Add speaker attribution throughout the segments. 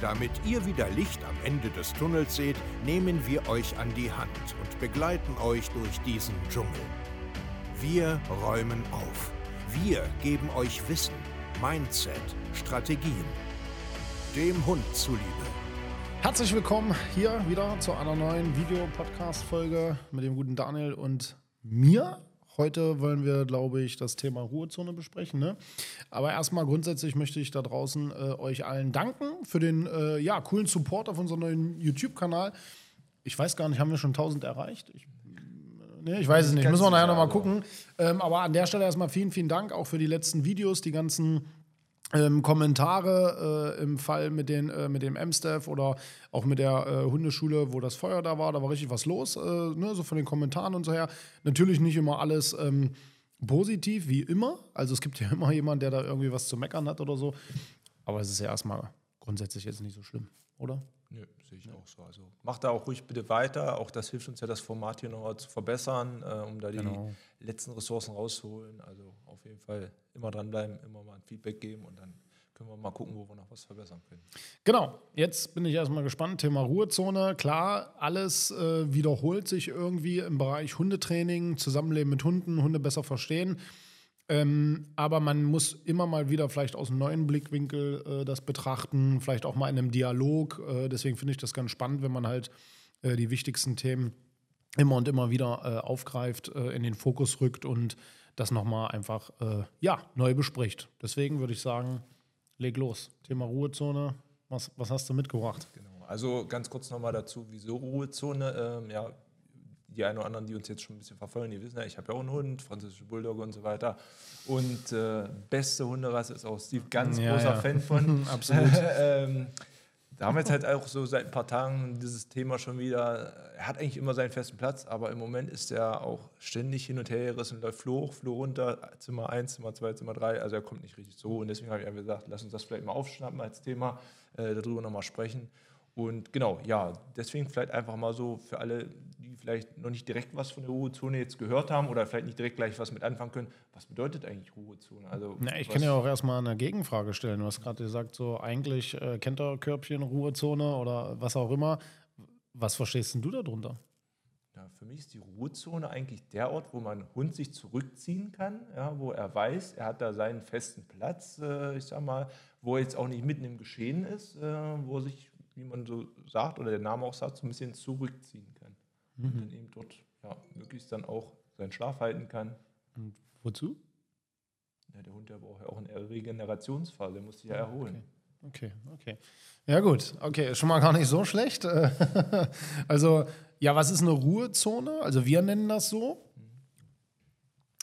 Speaker 1: Damit ihr wieder Licht am Ende des Tunnels seht, nehmen wir euch an die Hand und begleiten euch durch diesen Dschungel. Wir räumen auf. Wir geben euch Wissen, Mindset, Strategien. Dem Hund zuliebe.
Speaker 2: Herzlich willkommen hier wieder zu einer neuen Videopodcast-Folge mit dem guten Daniel und mir. Heute wollen wir, glaube ich, das Thema Ruhezone besprechen. Ne? Aber erstmal grundsätzlich möchte ich da draußen äh, euch allen danken für den äh, ja, coolen Support auf unserem neuen YouTube-Kanal. Ich weiß gar nicht, haben wir schon 1000 erreicht? Ich, nee, ich weiß es nicht. Müssen wir nachher nochmal gucken. Ähm, aber an der Stelle erstmal vielen, vielen Dank auch für die letzten Videos, die ganzen ähm, Kommentare äh, im Fall mit, den, äh, mit dem M-Staff oder auch mit der äh, Hundeschule, wo das Feuer da war, da war richtig was los, äh, ne, so von den Kommentaren und so her. Natürlich nicht immer alles ähm, positiv, wie immer. Also es gibt ja immer jemanden, der da irgendwie was zu meckern hat oder so. Aber es ist ja erstmal grundsätzlich jetzt nicht so schlimm, oder?
Speaker 3: Nö, sehe ich auch so. Also macht da auch ruhig bitte weiter. Auch das hilft uns ja, das Format hier noch zu verbessern, äh, um da die genau. letzten Ressourcen rauszuholen. Also auf jeden Fall immer dranbleiben, immer mal ein Feedback geben und dann können wir mal gucken, wo wir noch was verbessern können.
Speaker 2: Genau, jetzt bin ich erstmal gespannt. Thema Ruhezone. Klar, alles äh, wiederholt sich irgendwie im Bereich Hundetraining, Zusammenleben mit Hunden, Hunde besser verstehen. Ähm, aber man muss immer mal wieder vielleicht aus einem neuen Blickwinkel äh, das betrachten, vielleicht auch mal in einem Dialog. Äh, deswegen finde ich das ganz spannend, wenn man halt äh, die wichtigsten Themen immer und immer wieder äh, aufgreift, äh, in den Fokus rückt und das nochmal einfach äh, ja, neu bespricht. Deswegen würde ich sagen, leg los. Thema Ruhezone. Was, was hast du mitgebracht?
Speaker 3: Genau. Also ganz kurz nochmal dazu, wieso Ruhezone? Ähm, ja, die einen oder anderen, die uns jetzt schon ein bisschen verfolgen, die wissen ja, ich habe ja auch einen Hund, französische Bulldogge und so weiter. Und äh, beste Hunderasse ist auch Steve ganz ja, großer ja. Fan von.
Speaker 2: Absolut.
Speaker 3: ähm, da haben wir jetzt halt auch so seit ein paar Tagen dieses Thema schon wieder. Er hat eigentlich immer seinen festen Platz, aber im Moment ist er auch ständig hin und her gerissen, läuft Floh hoch, Floh runter, Zimmer 1, Zimmer 2, Zimmer 3. Also er kommt nicht richtig so. Und deswegen habe ich einfach gesagt, lass uns das vielleicht mal aufschnappen als Thema, äh, darüber nochmal sprechen. Und genau, ja, deswegen vielleicht einfach mal so für alle, die vielleicht noch nicht direkt was von der Ruhezone jetzt gehört haben oder vielleicht nicht direkt gleich was mit anfangen können, was bedeutet eigentlich Ruhezone?
Speaker 2: Also, Na, ich kann ja auch erstmal eine Gegenfrage stellen. Du hast gerade gesagt, so eigentlich äh, kennt er Körbchen, Ruhezone oder was auch immer. Was verstehst denn du darunter?
Speaker 3: Ja, für mich ist die Ruhezone eigentlich der Ort, wo mein Hund sich zurückziehen kann, ja, wo er weiß, er hat da seinen festen Platz, äh, ich sag mal, wo er jetzt auch nicht mitten im Geschehen ist, äh, wo er sich wie man so sagt oder der Name auch sagt, so ein bisschen zurückziehen. Mhm. Und dann eben dort ja, möglichst dann auch seinen Schlaf halten kann.
Speaker 2: Und wozu?
Speaker 3: Ja, der Hund, der braucht ja auch eine Regenerationsphase, der muss sich ja erholen.
Speaker 2: Okay, okay. Ja, gut. Okay, schon mal gar nicht so schlecht. also, ja, was ist eine Ruhezone? Also, wir nennen das so.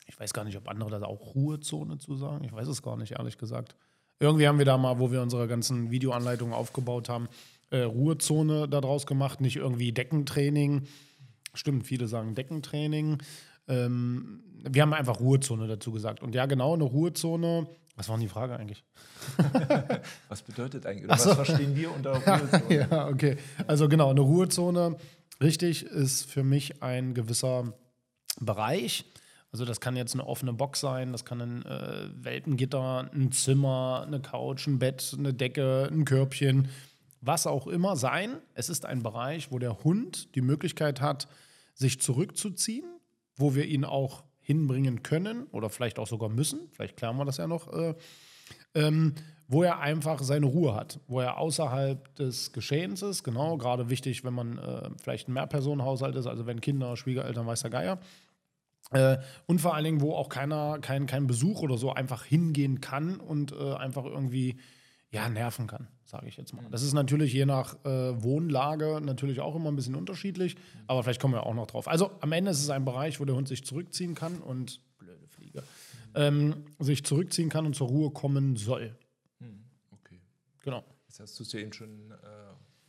Speaker 2: Ich weiß gar nicht, ob andere da auch Ruhezone zu sagen. Ich weiß es gar nicht, ehrlich gesagt. Irgendwie haben wir da mal, wo wir unsere ganzen Videoanleitungen aufgebaut haben, äh, Ruhezone daraus gemacht, nicht irgendwie Deckentraining. Stimmt, viele sagen Deckentraining. Ähm, wir haben einfach Ruhezone dazu gesagt. Und ja, genau, eine Ruhezone. Was war denn die Frage eigentlich?
Speaker 3: was bedeutet eigentlich? Oder so. Was verstehen wir unter Ruhezone?
Speaker 2: ja, okay. Also genau, eine Ruhezone, richtig, ist für mich ein gewisser Bereich. Also das kann jetzt eine offene Box sein, das kann ein äh, Welpengitter, ein Zimmer, eine Couch, ein Bett, eine Decke, ein Körbchen was auch immer sein. Es ist ein Bereich, wo der Hund die Möglichkeit hat, sich zurückzuziehen, wo wir ihn auch hinbringen können oder vielleicht auch sogar müssen. Vielleicht klären wir das ja noch. Äh, ähm, wo er einfach seine Ruhe hat, wo er außerhalb des Geschehens ist. Genau, gerade wichtig, wenn man äh, vielleicht ein Mehrpersonenhaushalt ist, also wenn Kinder, Schwiegereltern, weiß der Geier. Äh, und vor allen Dingen, wo auch keiner, kein, kein Besuch oder so einfach hingehen kann und äh, einfach irgendwie ja, nerven kann, sage ich jetzt mal. Das ist natürlich je nach äh, Wohnlage natürlich auch immer ein bisschen unterschiedlich, aber vielleicht kommen wir auch noch drauf. Also am Ende ist es ein Bereich, wo der Hund sich zurückziehen kann und, blöde Fliege, ähm, sich zurückziehen kann und zur Ruhe kommen soll.
Speaker 3: Hm, okay.
Speaker 2: Genau.
Speaker 3: Jetzt hast du es ja eben schon äh,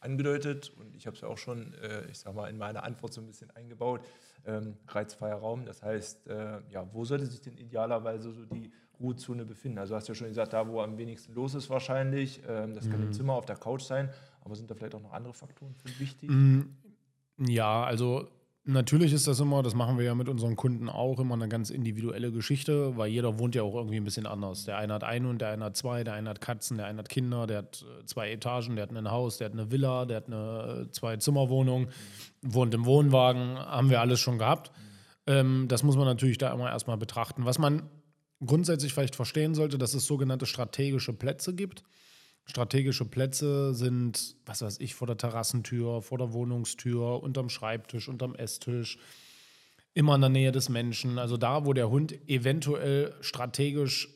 Speaker 3: angedeutet und ich habe es ja auch schon, äh, ich sag mal, in meine Antwort so ein bisschen eingebaut. Ähm, reizfreier Raum, das heißt, äh, ja, wo sollte sich denn idealerweise so die Ruhezone befinden? Also hast du ja schon gesagt, da wo am wenigsten los ist wahrscheinlich. Ähm, das kann im Zimmer auf der Couch sein, aber sind da vielleicht auch noch andere Faktoren für wichtig?
Speaker 2: Ja, also natürlich ist das immer, das machen wir ja mit unseren Kunden auch, immer eine ganz individuelle Geschichte, weil jeder wohnt ja auch irgendwie ein bisschen anders. Der eine hat einen und der eine hat zwei, der eine hat Katzen, der eine hat Kinder, der hat äh, zwei Etagen, der hat ein Haus, der hat eine Villa, der hat eine äh, Zwei-Zimmer-Wohnung, wohnt im Wohnwagen, haben wir alles schon gehabt. Ähm, das muss man natürlich da immer erstmal betrachten. Was man grundsätzlich vielleicht verstehen sollte, dass es sogenannte strategische Plätze gibt. Strategische Plätze sind, was weiß ich, vor der Terrassentür, vor der Wohnungstür, unterm Schreibtisch, unterm Esstisch, immer in der Nähe des Menschen. Also da, wo der Hund eventuell strategisch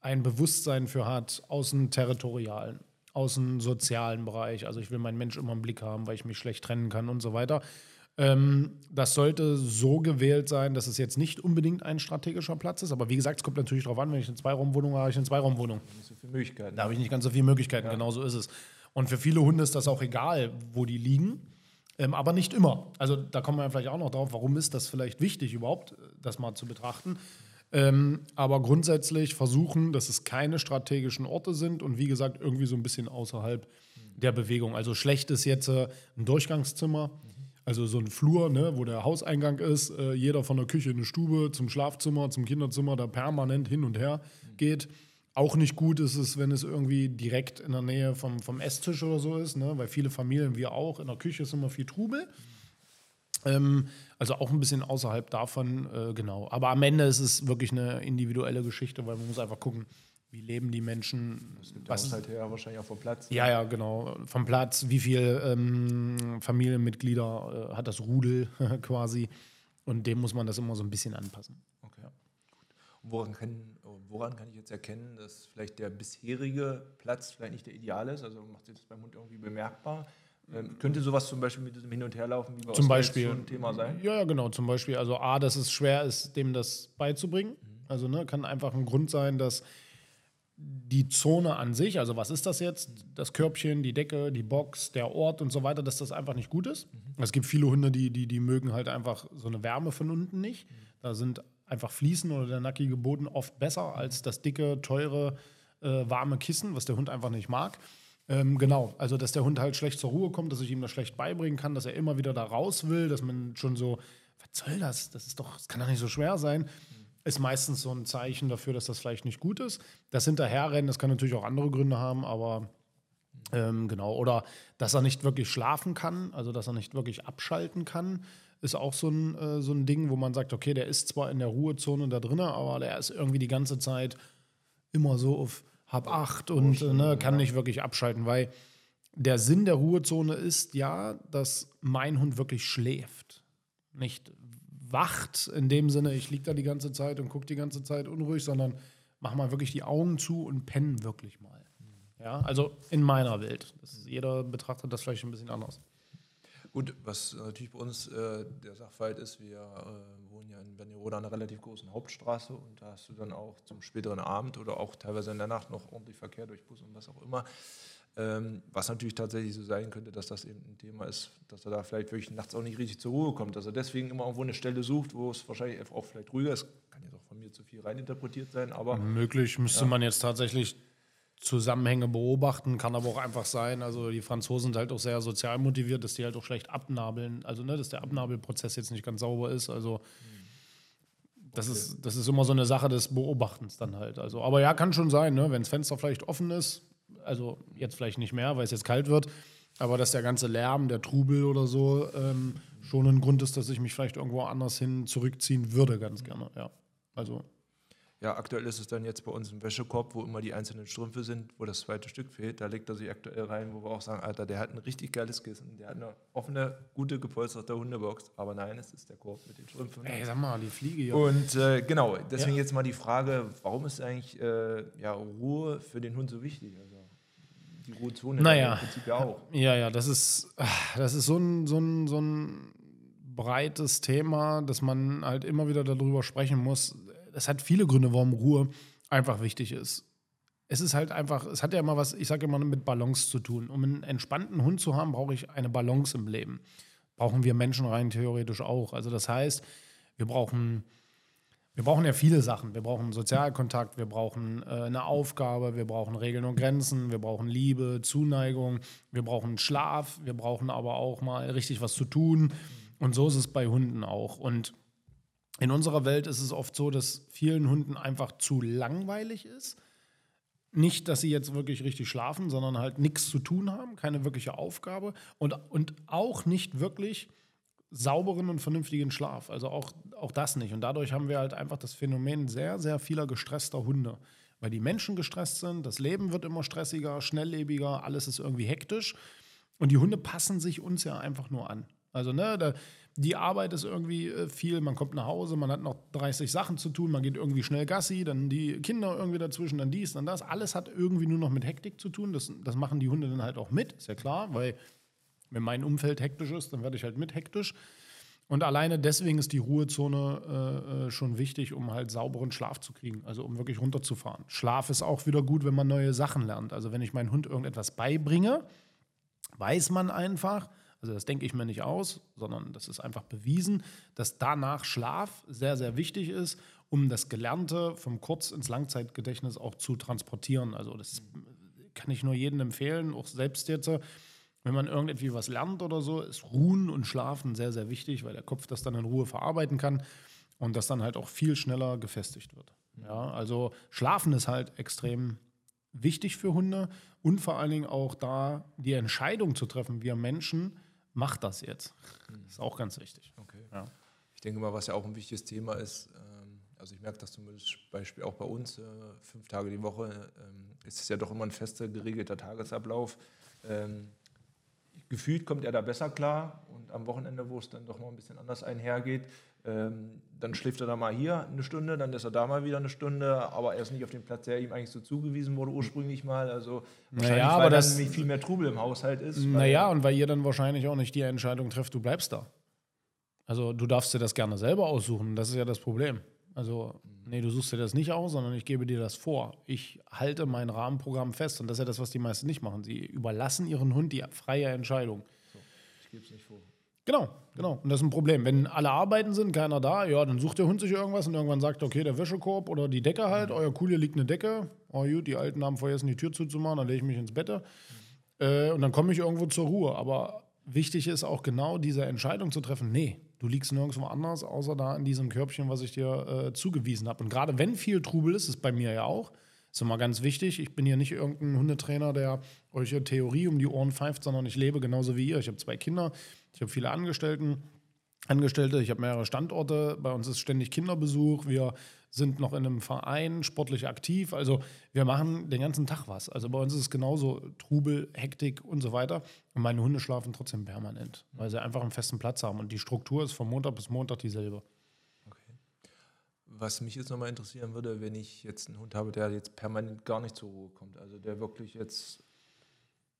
Speaker 2: ein Bewusstsein für hat, aus dem territorialen, aus dem sozialen Bereich. Also ich will meinen Mensch immer im Blick haben, weil ich mich schlecht trennen kann und so weiter. Ähm, das sollte so gewählt sein, dass es jetzt nicht unbedingt ein strategischer Platz ist. Aber wie gesagt, es kommt natürlich darauf an, wenn ich eine Zweiraumwohnung habe, habe ich eine Zweiraumwohnung.
Speaker 3: So.
Speaker 2: Da habe ich nicht ganz so viele Möglichkeiten, genau so ist es. Und für viele Hunde ist das auch egal, wo die liegen, ähm, aber nicht immer. Also da kommen wir vielleicht auch noch drauf, warum ist das vielleicht wichtig überhaupt, äh, das mal zu betrachten. Ähm, aber grundsätzlich versuchen, dass es keine strategischen Orte sind und wie gesagt, irgendwie so ein bisschen außerhalb der Bewegung. Also schlecht ist jetzt äh, ein Durchgangszimmer, also so ein Flur, ne, wo der Hauseingang ist, äh, jeder von der Küche in eine Stube, zum Schlafzimmer, zum Kinderzimmer, da permanent hin und her geht. Auch nicht gut ist es, wenn es irgendwie direkt in der Nähe vom, vom Esstisch oder so ist, ne, weil viele Familien, wir auch, in der Küche ist immer viel Trubel. Ähm, also auch ein bisschen außerhalb davon, äh, genau. Aber am Ende ist es wirklich eine individuelle Geschichte, weil man muss einfach gucken, wie leben die Menschen.
Speaker 3: Der Haushalt her wahrscheinlich auch vom Platz.
Speaker 2: Ja, ja, genau. Vom Platz, wie viele ähm, Familienmitglieder äh, hat das Rudel quasi. Und dem muss man das immer so ein bisschen anpassen.
Speaker 3: Okay. Und woran kann, woran kann ich jetzt erkennen, dass vielleicht der bisherige Platz vielleicht nicht der ideale ist? Also macht sich das beim Hund irgendwie bemerkbar? Ähm, könnte sowas zum Beispiel mit diesem Hin- und Herlaufen wie bei
Speaker 2: Zum Beispiel.
Speaker 3: schon ein Thema sein?
Speaker 2: Ja, ja, genau. Zum Beispiel, also A, dass es schwer ist, dem das beizubringen. Also ne, kann einfach ein Grund sein, dass die Zone an sich, also was ist das jetzt? Das Körbchen, die Decke, die Box, der Ort und so weiter, dass das einfach nicht gut ist. Es gibt viele Hunde, die, die, die mögen halt einfach so eine Wärme von unten nicht. Da sind einfach Fliesen oder der nackige Boden oft besser als das dicke, teure, äh, warme Kissen, was der Hund einfach nicht mag. Ähm, genau, also dass der Hund halt schlecht zur Ruhe kommt, dass ich ihm das schlecht beibringen kann, dass er immer wieder da raus will, dass man schon so, was soll das? Das ist doch, das kann doch nicht so schwer sein ist meistens so ein Zeichen dafür, dass das vielleicht nicht gut ist. Das Hinterherrennen, das kann natürlich auch andere Gründe haben, aber ähm, genau. Oder dass er nicht wirklich schlafen kann, also dass er nicht wirklich abschalten kann, ist auch so ein, äh, so ein Ding, wo man sagt, okay, der ist zwar in der Ruhezone da drin, aber der ist irgendwie die ganze Zeit immer so auf Hab acht und äh, ne, kann nicht wirklich abschalten, weil der Sinn der Ruhezone ist ja, dass mein Hund wirklich schläft. Nicht wacht in dem Sinne, ich liege da die ganze Zeit und gucke die ganze Zeit unruhig, sondern mach mal wirklich die Augen zu und pennen wirklich mal. Ja, also in meiner Welt. Ist, jeder betrachtet das vielleicht ein bisschen anders.
Speaker 3: Gut, was natürlich bei uns äh, der Sachverhalt ist, wir äh, wohnen ja in Wernigerode an einer relativ großen Hauptstraße und da hast du dann auch zum späteren Abend oder auch teilweise in der Nacht noch ordentlich Verkehr durch Bus und was auch immer. Ähm, was natürlich tatsächlich so sein könnte, dass das eben ein Thema ist, dass er da vielleicht wirklich nachts auch nicht richtig zur Ruhe kommt, dass er deswegen immer irgendwo eine Stelle sucht, wo es wahrscheinlich auch vielleicht ruhiger ist. Kann jetzt auch von mir zu viel reininterpretiert sein, aber
Speaker 2: Möglich müsste man jetzt tatsächlich Zusammenhänge beobachten, kann aber auch einfach sein. Also die Franzosen sind halt auch sehr sozial motiviert, dass die halt auch schlecht abnabeln. Also ne, dass der Abnabelprozess jetzt nicht ganz sauber ist. Also das, ist, das ist immer so eine Sache des Beobachtens dann halt. Also, aber ja, kann schon sein, ne? wenn das Fenster vielleicht offen ist, also jetzt vielleicht nicht mehr, weil es jetzt kalt wird, aber dass der ganze Lärm, der Trubel oder so ähm, schon ein Grund ist, dass ich mich vielleicht irgendwo anders hin zurückziehen würde, ganz gerne. Ja. Also
Speaker 3: ja, aktuell ist es dann jetzt bei uns im Wäschekorb, wo immer die einzelnen Strümpfe sind, wo das zweite Stück fehlt. Da legt er sich aktuell rein, wo wir auch sagen, Alter, der hat ein richtig geiles Kissen, der hat eine offene, gute, gepolsterte Hundebox. Aber nein, es ist der Korb mit den Strümpfen.
Speaker 2: Ey, sag mal, die Fliege hier.
Speaker 3: Und äh, genau, deswegen
Speaker 2: Ja.
Speaker 3: jetzt mal die Frage, warum ist eigentlich äh, ja, Ruhe für den Hund so wichtig? Also die Ruhezone
Speaker 2: Naja.
Speaker 3: im Prinzip ja auch.
Speaker 2: Ja, ja, das ist, ah, das ist so ein, so, ein, so ein breites Thema, dass man halt immer wieder darüber sprechen muss. Es hat viele Gründe, warum Ruhe einfach wichtig ist. es ist halt einfach, es hat ja immer was, ich sage immer, mit Balance zu tun. Um einen entspannten Hund zu haben, brauche ich eine Balance im Leben. Brauchen wir Menschen rein theoretisch auch. Also das heißt, wir brauchen, wir brauchen ja viele Sachen. Wir brauchen Sozialkontakt, wir brauchen äh, eine Aufgabe, wir brauchen Regeln und Grenzen, wir brauchen Liebe, Zuneigung, wir brauchen Schlaf, wir brauchen aber auch mal richtig was zu tun. Und so ist es bei Hunden auch. Und in unserer Welt ist es oft so, dass vielen Hunden einfach zu langweilig ist nicht, dass sie jetzt wirklich richtig schlafen, sondern halt nichts zu tun haben, keine wirkliche Aufgabe und, und auch nicht wirklich sauberen und vernünftigen Schlaf. Also auch, auch das nicht. Und dadurch haben wir halt einfach das Phänomen sehr, sehr vieler gestresster Hunde. Weil die Menschen gestresst sind, das Leben wird immer stressiger, schnelllebiger, alles ist irgendwie hektisch. Und die Hunde passen sich uns ja einfach nur an. Also, ne, da, die Arbeit ist irgendwie äh, viel, man kommt nach Hause, man hat noch 30 Sachen zu tun, man geht irgendwie schnell Gassi, dann die Kinder irgendwie dazwischen, dann dies, dann das. Alles hat irgendwie nur noch mit Hektik zu tun. Das, das machen die Hunde dann halt auch mit, ist ja klar, weil wenn mein Umfeld hektisch ist, dann werde ich halt mit hektisch. Und alleine deswegen ist die Ruhezone äh, äh, schon wichtig, um halt sauberen Schlaf zu kriegen, also um wirklich runterzufahren. Schlaf ist auch wieder gut, wenn man neue Sachen lernt. Also wenn ich meinem Hund irgendetwas beibringe, weiß man einfach, also das denke ich mir nicht aus, sondern das ist einfach bewiesen, dass danach Schlaf sehr, sehr wichtig ist, um das Gelernte vom Kurz- ins Langzeitgedächtnis auch zu transportieren. Also das kann ich nur jedem empfehlen, auch selbst jetzt, wenn man irgendwie was lernt oder so, ist Ruhen und Schlafen sehr, sehr wichtig, weil der Kopf das dann in Ruhe verarbeiten kann und das dann halt auch viel schneller gefestigt wird. Ja, also Schlafen ist halt extrem wichtig für Hunde und vor allen Dingen auch da die Entscheidung zu treffen, wir Menschen, mach das jetzt. Das ist auch ganz wichtig.
Speaker 3: Okay. Ja. Ich denke mal, was ja auch ein wichtiges Thema ist, ähm, also ich merke das zum Beispiel auch bei uns, äh, fünf Tage die Woche ähm, ist es ja doch immer ein fester, geregelter Tagesablauf. Gefühlt kommt er da besser klar und am Wochenende, wo es dann doch mal ein bisschen anders einhergeht, ähm, dann schläft er da mal hier eine Stunde, dann ist er da mal wieder eine Stunde, aber er ist nicht auf dem Platz, der ihm eigentlich so zugewiesen wurde ursprünglich mal. Also
Speaker 2: wahrscheinlich, naja, weil
Speaker 3: dann viel mehr Trubel im Haushalt ist.
Speaker 2: Naja, und weil ihr dann wahrscheinlich auch nicht die Entscheidung trefft, du bleibst da. Also du darfst dir das gerne selber aussuchen, das ist ja das Problem. Also, nee, du suchst dir das nicht aus, sondern ich gebe dir das vor. Ich halte mein Rahmenprogramm fest und das ist ja das, was die meisten nicht machen. Sie überlassen ihren Hund die freie Entscheidung. So, ich gebe es nicht vor. Genau, genau. Und das ist ein Problem. Wenn alle arbeiten sind, keiner da, ja, dann sucht der Hund sich irgendwas und irgendwann sagt, okay, der Wäschekorb oder die Decke halt, euer Cool, hier liegt eine Decke. Oh gut, die Alten haben vergessen, die Tür zuzumachen, dann lege ich mich ins Bett. Äh, und dann komme ich irgendwo zur Ruhe. Aber wichtig ist auch genau diese Entscheidung zu treffen, nee, du liegst nirgendwo anders, außer da in diesem Körbchen, was ich dir äh, zugewiesen habe. Und gerade wenn viel Trubel ist, ist bei mir ja auch, ist immer ganz wichtig. Ich bin hier nicht irgendein Hundetrainer, der euch Theorie um die Ohren pfeift, sondern ich lebe genauso wie ihr. Ich habe zwei Kinder, ich habe viele Angestellten, Angestellte, ich habe mehrere Standorte. Bei uns ist ständig Kinderbesuch. Wir sind noch in einem Verein sportlich aktiv. Also wir machen den ganzen Tag was. Also bei uns ist es genauso Trubel, Hektik und so weiter. Und meine Hunde schlafen trotzdem permanent, weil sie einfach einen festen Platz haben. Und die Struktur ist von Montag bis Montag dieselbe.
Speaker 3: Okay. Was mich jetzt nochmal interessieren würde, wenn ich jetzt einen Hund habe, der jetzt permanent gar nicht zur Ruhe kommt. Also der wirklich jetzt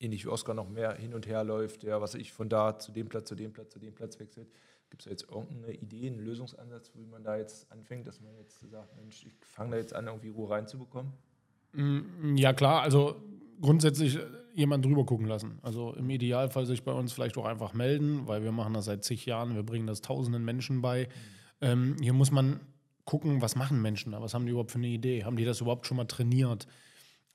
Speaker 3: ähnlich wie Oskar noch mehr hin und her läuft, der, was ich von da zu dem Platz, zu dem Platz, zu dem Platz wechselt. Gibt es da jetzt irgendeine Idee, einen Lösungsansatz, wie man da jetzt anfängt, dass man jetzt sagt, Mensch, ich fange da jetzt an, irgendwie Ruhe reinzubekommen?
Speaker 2: Mm, ja, klar, also grundsätzlich jemand drüber gucken lassen. Also im Idealfall sich bei uns vielleicht auch einfach melden, weil wir machen das seit zig Jahren, wir bringen das tausenden Menschen bei. Ähm, hier muss man gucken, was machen Menschen da, was haben die überhaupt für eine Idee? Haben die das überhaupt schon mal trainiert?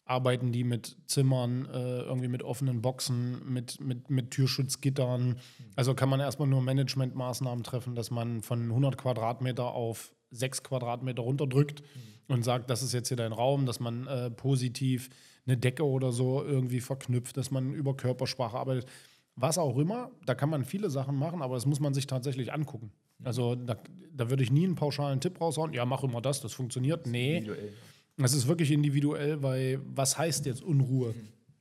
Speaker 2: Arbeiten die mit Zimmern, äh, irgendwie mit offenen Boxen, mit, mit, mit Türschutzgittern. Also kann man erstmal nur Managementmaßnahmen treffen, dass man von 100 Quadratmeter auf 6 Quadratmeter runterdrückt und sagt, das ist jetzt hier dein Raum, dass man äh, positiv eine Decke oder so irgendwie verknüpft, dass man über Körpersprache arbeitet. Was auch immer, da kann man viele Sachen machen, aber das muss man sich tatsächlich angucken. Also da, da würde ich nie einen pauschalen Tipp raushauen, ja, mach immer das, das funktioniert. Nee. Individuell. Das ist wirklich individuell, weil was heißt jetzt Unruhe?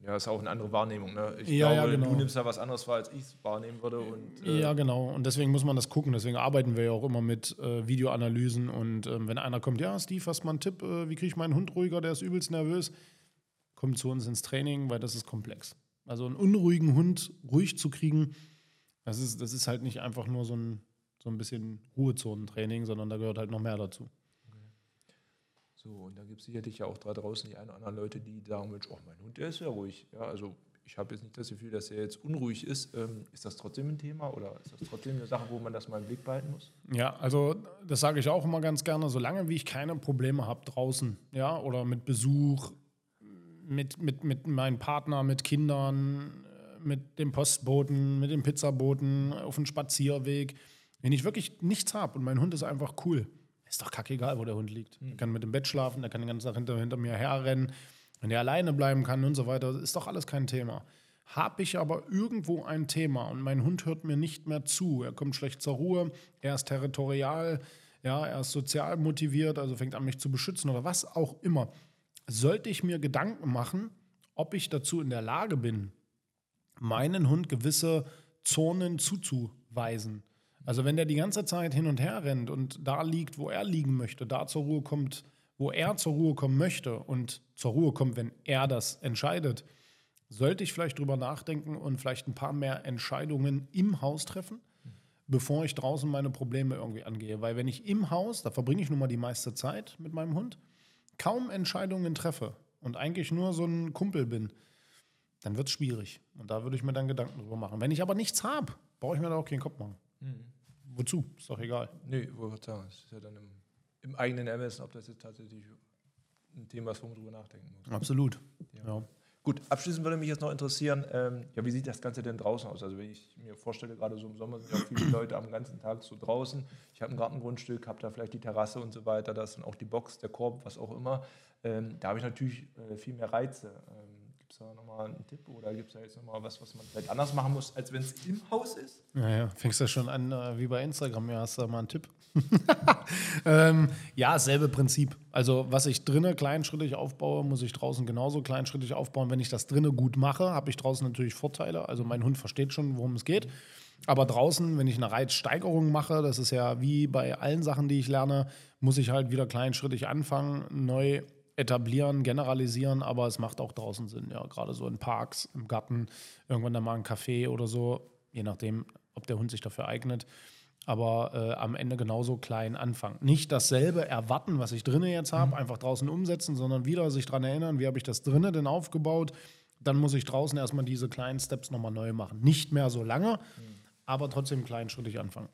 Speaker 3: Ja, ist auch eine andere Wahrnehmung. Ne? Ich
Speaker 2: ja, glaube, ja, genau.
Speaker 3: du nimmst da was anderes wahr, als ich es wahrnehmen würde. Und,
Speaker 2: äh ja, genau. Und deswegen muss man das gucken. Deswegen arbeiten wir ja auch immer mit äh, Videoanalysen. Und ähm, wenn einer kommt, ja, Steve, hast mal einen Tipp? Äh, wie kriege ich meinen Hund ruhiger? Der ist übelst nervös. Kommt zu uns ins Training, weil das ist komplex. Also einen unruhigen Hund ruhig zu kriegen, das ist, das ist halt nicht einfach nur so ein, so ein bisschen Ruhezonentraining, sondern da gehört halt noch mehr dazu.
Speaker 3: So, und da gibt es sicherlich ja auch da draußen die ein oder anderen Leute, die sagen, Mensch, oh, mein Hund, der ist ja ruhig. Ja, also ich habe jetzt nicht das Gefühl, dass er jetzt unruhig ist. Ähm, ist das trotzdem ein Thema oder ist das trotzdem eine Sache, wo man das mal im Blick behalten muss?
Speaker 2: Ja, also das sage ich auch immer ganz gerne, solange wie ich keine Probleme habe draußen, ja, oder mit Besuch, mit, mit, mit meinem Partner, mit Kindern, mit dem Postboten, mit dem Pizzaboten, auf dem Spazierweg. Wenn ich wirklich nichts habe und mein Hund ist einfach cool, ist doch kackegal, wo der Hund liegt. Er kann mit dem Bett schlafen, er kann den ganzen Tag hinter, hinter mir herrennen. Wenn er alleine bleiben kann und so weiter, ist doch alles kein Thema. Habe ich aber irgendwo ein Thema und mein Hund hört mir nicht mehr zu, er kommt schlecht zur Ruhe, er ist territorial, ja, er ist sozial motiviert, also fängt an mich zu beschützen oder was auch immer, sollte ich mir Gedanken machen, ob ich dazu in der Lage bin, meinen Hund gewisse Zonen zuzuweisen. Also wenn der die ganze Zeit hin und her rennt und da liegt, wo er liegen möchte, da zur Ruhe kommt, wo er zur Ruhe kommen möchte und zur Ruhe kommt, wenn er das entscheidet, sollte ich vielleicht drüber nachdenken und vielleicht ein paar mehr Entscheidungen im Haus treffen, bevor ich draußen meine Probleme irgendwie angehe. Weil wenn ich im Haus, da verbringe ich nun mal die meiste Zeit mit meinem Hund, kaum Entscheidungen treffe und eigentlich nur so ein Kumpel bin, dann wird es schwierig. Und da würde ich mir dann Gedanken drüber machen. Wenn ich aber nichts habe, brauche ich mir da auch keinen Kopf machen. Mhm. Wozu? Ist doch egal.
Speaker 3: Nee, wollte sagen, es ist ja dann im, im, eigenen Ermessen, ob das jetzt tatsächlich ein Thema ist, wo man drüber nachdenken muss.
Speaker 2: Absolut.
Speaker 3: Ja. ja. Gut, abschließend würde mich jetzt noch interessieren, ähm, ja, wie sieht das Ganze denn draußen aus? Also wenn ich mir vorstelle, gerade so im Sommer sind ja viele Leute am ganzen Tag so draußen. Ich habe ein Gartengrundstück, habe da vielleicht die Terrasse und so weiter, das sind auch die Box, der Korb, was auch immer. Ähm, da habe ich natürlich äh, viel mehr Reize. Ähm, es da nochmal einen Tipp oder gibt es da jetzt nochmal was, was man vielleicht anders machen muss, als wenn es im Haus ist?
Speaker 2: Naja, fängst du schon an äh, wie bei Instagram, ja, hast du da mal einen Tipp? ähm, ja, selbe Prinzip. Also, was ich drinnen kleinschrittig aufbaue, muss ich draußen genauso kleinschrittig aufbauen. Wenn ich das drinnen gut mache, habe ich draußen natürlich Vorteile. Also, mein Hund versteht schon, worum es geht. Aber draußen, wenn ich eine Reizsteigerung mache, das ist ja wie bei allen Sachen, die ich lerne, muss ich halt wieder kleinschrittig anfangen, neu etablieren, generalisieren, aber es macht auch draußen Sinn. Ja, gerade so in Parks, im Garten, irgendwann dann mal ein Café oder so, je nachdem, ob der Hund sich dafür eignet. Aber äh, am Ende genauso klein anfangen. Nicht dasselbe erwarten, was ich drinnen jetzt habe, mhm. einfach draußen umsetzen, sondern wieder sich daran erinnern, wie habe ich das drinnen denn aufgebaut. Dann muss ich draußen erstmal diese kleinen Steps nochmal neu machen. Nicht mehr so lange, mhm. aber trotzdem kleinschrittig anfangen.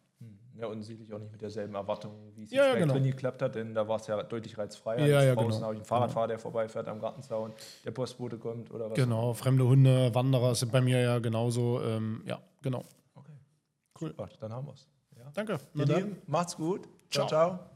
Speaker 3: Ja, und sicherlich auch nicht mit derselben Erwartung, wie es
Speaker 2: ja,
Speaker 3: jetzt
Speaker 2: ja, genau.
Speaker 3: drin geklappt hat, denn da war es ja deutlich reizfreier.
Speaker 2: Ja, ja,
Speaker 3: draußen
Speaker 2: genau.
Speaker 3: habe ich einen Fahrradfahrer, der vorbeifährt am Gartenzaun, der Postbote kommt oder was.
Speaker 2: Genau, fremde Hunde, Wanderer sind bei mir ja genauso. Ähm, ja, genau.
Speaker 3: Okay. Cool. Super, dann haben wir es.
Speaker 2: Ja. Danke.
Speaker 3: Ihr Lieben, macht's gut. ciao. ciao. ciao.